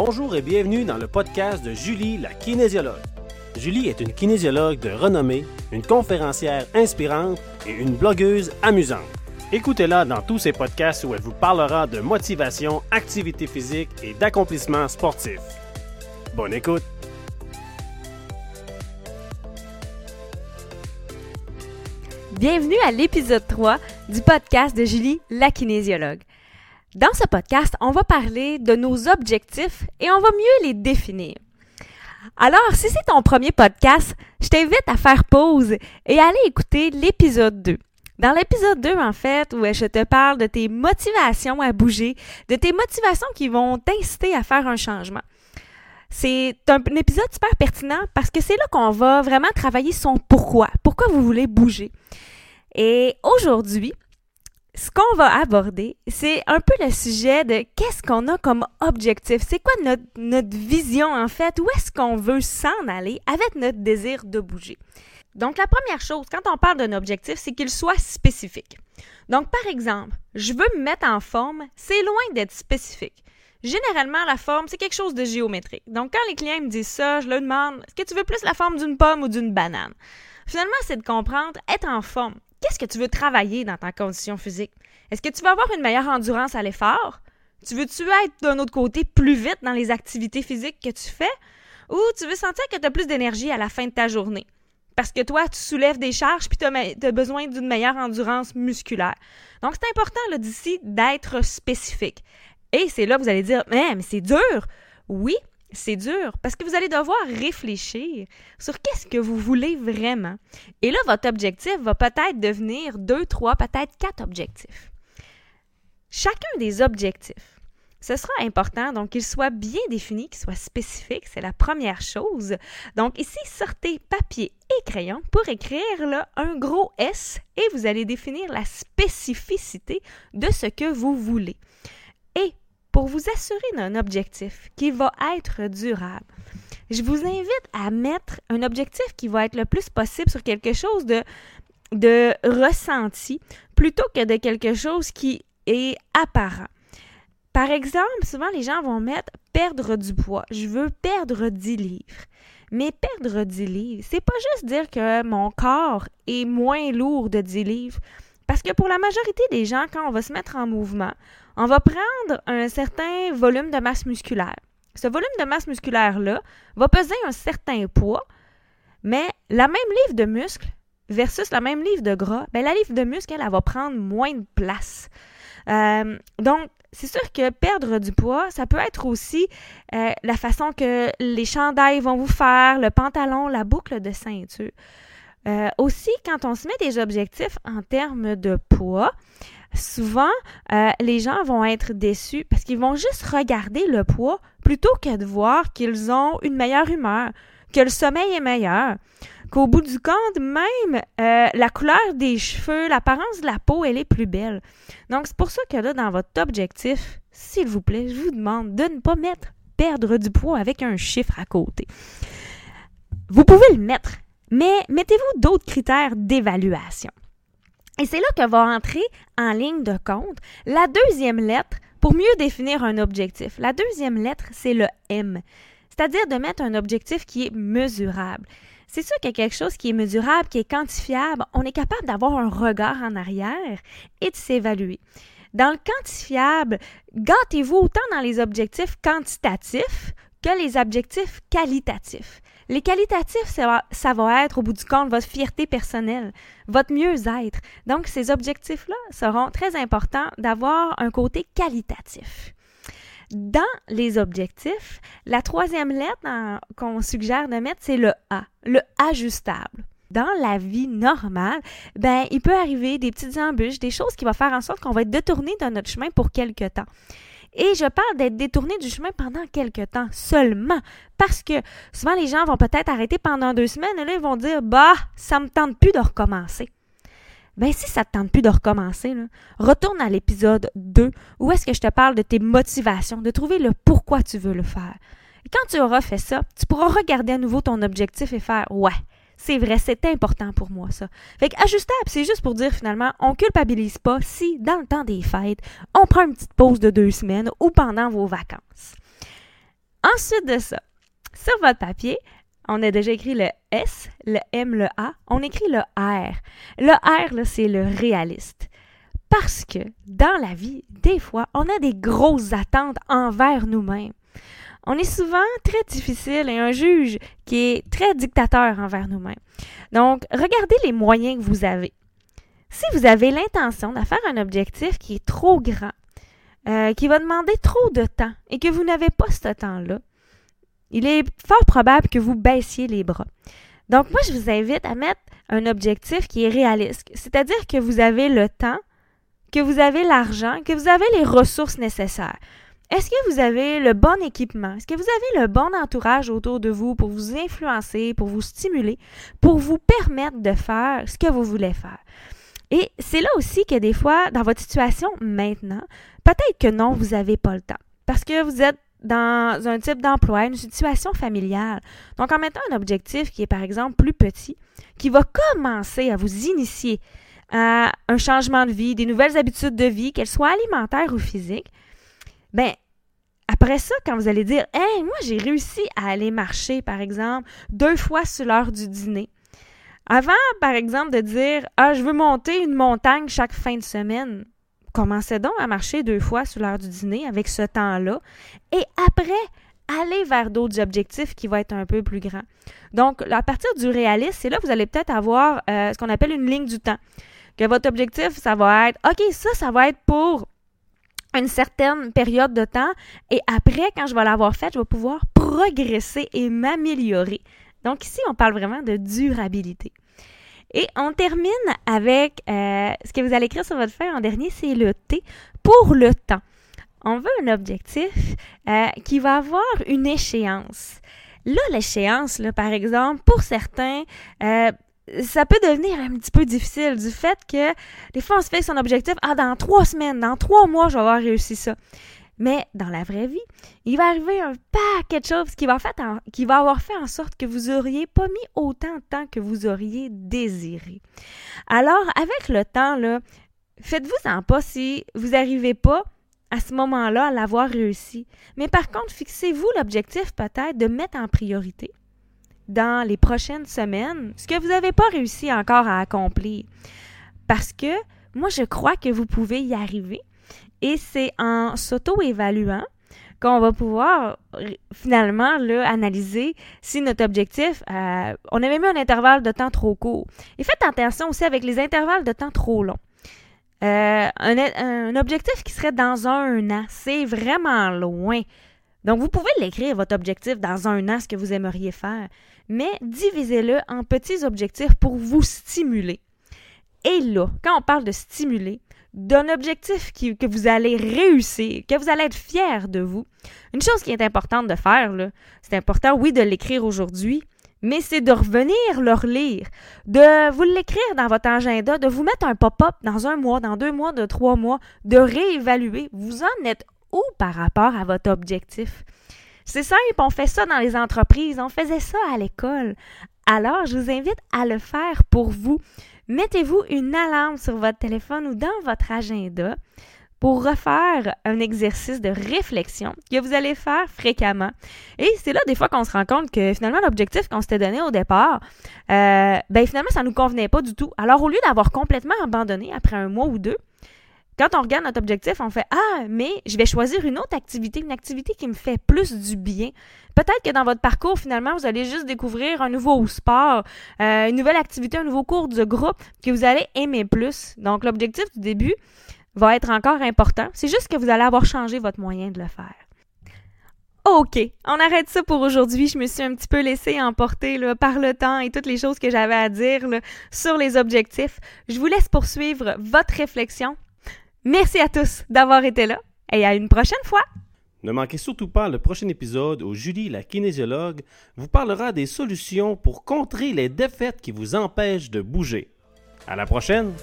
Bonjour et bienvenue dans le podcast de Julie, la kinésiologue. Julie est une kinésiologue de renommée, une conférencière inspirante et une blogueuse amusante. Écoutez-la dans tous ses podcasts où elle vous parlera de motivation, activité physique et d'accomplissement sportif. Bonne écoute! Bienvenue à l'épisode 3 du podcast de Julie, la kinésiologue. Dans ce podcast, on va parler de nos objectifs et on va mieux les définir. Alors, si c'est ton premier podcast, je t'invite à faire pause et aller écouter l'épisode 2. Dans l'épisode 2, en fait, où je te parle de tes motivations à bouger, de tes motivations qui vont t'inciter à faire un changement. C'est un, épisode super pertinent parce que c'est là qu'on va vraiment travailler son pourquoi. Pourquoi vous voulez bouger. Et aujourd'hui, ce qu'on va aborder, c'est un peu le sujet de qu'est-ce qu'on a comme objectif. C'est quoi notre, vision en fait? Où est-ce qu'on veut s'en aller avec notre désir de bouger? Donc, la première chose, quand on parle d'un objectif, c'est qu'il soit spécifique. Donc, par exemple, je veux me mettre en forme, c'est loin d'être spécifique. Généralement, la forme, c'est quelque chose de géométrique. Donc, quand les clients me disent ça, je leur demande, est-ce que tu veux plus la forme d'une pomme ou d'une banane? Finalement, c'est de comprendre, être en forme. Qu'est-ce que tu veux travailler dans ta condition physique? Est-ce que tu veux avoir une meilleure endurance à l'effort? Tu veux-tu être d'un autre côté plus vite dans les activités physiques que tu fais? Ou tu veux sentir que tu as plus d'énergie à la fin de ta journée? Parce que toi, tu soulèves des charges puis tu as, besoin d'une meilleure endurance musculaire. Donc, c'est important d'ici d'être spécifique. Et c'est là que vous allez dire, mais, mais c'est dur. Oui, c'est dur parce que vous allez devoir réfléchir sur qu'est-ce que vous voulez vraiment. Et là, votre objectif va peut-être devenir deux, trois, peut-être quatre objectifs. Chacun des objectifs, ce sera important, donc qu'il soit bien défini, qu'il soit spécifique, c'est la première chose. Donc ici, sortez papier et crayon pour écrire là, un gros S et vous allez définir la spécificité de ce que vous voulez. Et pour vous assurer d'un objectif qui va être durable, je vous invite à mettre un objectif qui va être le plus possible sur quelque chose de, de ressenti plutôt que de quelque chose qui est apparent. Par exemple, souvent les gens vont mettre perdre du poids. Je veux perdre 10 livres. Mais perdre 10 livres, c'est pas juste dire que mon corps est moins lourd de 10 livres. Parce que pour la majorité des gens, quand on va se mettre en mouvement, on va prendre un certain volume de masse musculaire. Ce volume de masse musculaire-là va peser un certain poids, mais la même livre de muscle versus la même livre de gras, ben la livre de muscle, elle, va prendre moins de place. Euh, donc, c'est sûr que perdre du poids, ça peut être aussi euh, la façon que les chandails vont vous faire, le pantalon, la boucle de ceinture. Euh, aussi, quand on se met des objectifs en termes de poids, souvent, euh, les gens vont être déçus parce qu'ils vont juste regarder le poids plutôt que de voir qu'ils ont une meilleure humeur, que le sommeil est meilleur, qu'au bout du compte, même euh, la couleur des cheveux, l'apparence de la peau, elle est plus belle. Donc, c'est pour ça que là, dans votre objectif, s'il vous plaît, je vous demande de ne pas mettre perdre du poids avec un chiffre à côté. Vous pouvez le mettre, mais mettez-vous d'autres critères d'évaluation. Et c'est là que va entrer en ligne de compte la deuxième lettre pour mieux définir un objectif. La deuxième lettre, c'est le M, c'est-à-dire de mettre un objectif qui est mesurable. C'est sûr qu'il y a quelque chose qui est mesurable, qui est quantifiable. On est capable d'avoir un regard en arrière et de s'évaluer. Dans le quantifiable, gâtez-vous autant dans les objectifs quantitatifs que les objectifs qualitatifs. Les qualitatifs, ça va, être au bout du compte votre fierté personnelle, votre mieux-être. Donc, ces objectifs-là seront très importants d'avoir un côté qualitatif. Dans les objectifs, la troisième lettre qu'on suggère de mettre, c'est le A, le ajustable dans la vie normale, ben, il peut arriver des petites embûches, des choses qui vont faire en sorte qu'on va être détourné de notre chemin pour quelque temps. Et je parle d'être détourné du chemin pendant quelques temps seulement. Parce que souvent, les gens vont peut-être arrêter pendant deux semaines et là, ils vont dire Bah, ça me tente plus de recommencer. Ben, si ça te tente plus de recommencer, retourne à l'épisode 2 où est-ce que je te parle de tes motivations, de trouver le pourquoi tu veux le faire. Et quand tu auras fait ça, tu pourras regarder à nouveau ton objectif et faire Ouais, c'est vrai, c'est important pour moi, ça. Fait qu'ajustable, c'est juste pour dire finalement, on culpabilise pas si, dans le temps des fêtes, on prend une petite pause de deux semaines ou pendant vos vacances. Ensuite de ça, sur votre papier, on a déjà écrit le S, le M, le A. On écrit le R. Le R, c'est le réaliste. Parce que dans la vie, des fois, on a des grosses attentes envers nous-mêmes. On est souvent très difficile et un juge qui est très dictateur envers nous-mêmes. Donc, regardez les moyens que vous avez. Si vous avez l'intention de faire un objectif qui est trop grand, euh, qui va demander trop de temps et que vous n'avez pas ce temps-là, il est fort probable que vous baissiez les bras. Donc, moi, je vous invite à mettre un objectif qui est réaliste, c'est-à-dire que vous avez le temps, que vous avez l'argent, que vous avez les ressources nécessaires. Est-ce que vous avez le bon équipement? Est-ce que vous avez le bon entourage autour de vous pour vous influencer, pour vous stimuler, pour vous permettre de faire ce que vous voulez faire? Et c'est là aussi que des fois, dans votre situation maintenant, peut-être que non, vous n'avez pas le temps. Parce que vous êtes dans un type d'emploi, une situation familiale. Donc, en mettant un objectif qui est, par exemple, plus petit, qui va commencer à vous initier à un changement de vie, des nouvelles habitudes de vie, qu'elles soient alimentaires ou physiques, ben après ça, quand vous allez dire Hey, moi j'ai réussi à aller marcher, par exemple, deux fois sur l'heure du dîner. Avant, par exemple, de dire Ah, je veux monter une montagne chaque fin de semaine, commencez donc à marcher deux fois sur l'heure du dîner avec ce temps-là. Et après, allez vers d'autres objectifs qui vont être un peu plus grands. Donc, à partir du réalisme, c'est là que vous allez peut-être avoir euh, ce qu'on appelle une ligne du temps. Que votre objectif, ça va être, OK, ça, ça va être pour une certaine période de temps et après, quand je vais l'avoir fait, je vais pouvoir progresser et m'améliorer. Donc ici, on parle vraiment de durabilité. Et on termine avec euh, ce que vous allez écrire sur votre feuille en dernier, c'est le T pour le temps. On veut un objectif euh, qui va avoir une échéance. Là, l'échéance, par exemple, pour certains, euh, ça peut devenir un petit peu difficile du fait que des fois on se fait son objectif, ah dans trois semaines, dans trois mois, je vais avoir réussi ça. Mais dans la vraie vie, il va arriver un paquet de choses qui va, qui va avoir fait en sorte que vous auriez pas mis autant de temps que vous auriez désiré. Alors, avec le temps, là, faites-vous en pas si vous n'arrivez pas à ce moment-là à l'avoir réussi. Mais par contre, fixez-vous l'objectif peut-être de mettre en priorité dans les prochaines semaines ce que vous n'avez pas réussi encore à accomplir. Parce que moi, je crois que vous pouvez y arriver. Et c'est en s'auto-évaluant qu'on va pouvoir finalement analyser si notre objectif, euh, on avait mis un intervalle de temps trop court. Et faites attention aussi avec les intervalles de temps trop longs. Euh, un, un, objectif qui serait dans un an, c'est vraiment loin. Donc, vous pouvez l'écrire, votre objectif, dans un an, ce que vous aimeriez faire, mais divisez-le en petits objectifs pour vous stimuler. Et là, quand on parle de stimuler, d'un objectif que vous allez réussir, que vous allez être fier de vous, une chose qui est importante de faire, c'est important, oui, de l'écrire aujourd'hui, mais c'est de revenir le relire, de vous l'écrire dans votre agenda, de vous mettre un pop-up dans un mois, dans deux mois, de trois mois, de réévaluer. Vous en êtes où par rapport à votre objectif? C'est simple, on fait ça dans les entreprises, on faisait ça à l'école. Alors, je vous invite à le faire pour vous. Mettez-vous une alarme sur votre téléphone ou dans votre agenda pour refaire un exercice de réflexion que vous allez faire fréquemment. Et c'est là des fois qu'on se rend compte que finalement l'objectif qu'on s'était donné au départ, euh, ben finalement ça nous convenait pas du tout. Alors au lieu d'avoir complètement abandonné après un mois ou deux, quand on regarde notre objectif, on fait Ah, mais je vais choisir une autre activité, une activité qui me fait plus du bien. Peut-être que dans votre parcours, finalement, vous allez juste découvrir un nouveau sport, euh, une nouvelle activité, un nouveau cours de groupe que vous allez aimer plus. Donc, l'objectif du début va être encore important. C'est juste que vous allez avoir changé votre moyen de le faire. OK, on arrête ça pour aujourd'hui. Je me suis un petit peu laissée emporter par le temps et toutes les choses que j'avais à dire sur les objectifs. Je vous laisse poursuivre votre réflexion Merci à tous d'avoir été là et à une prochaine fois. Ne manquez surtout pas le prochain épisode où Julie, la kinésiologue, vous parlera des solutions pour contrer les défaites qui vous empêchent de bouger. À la prochaine!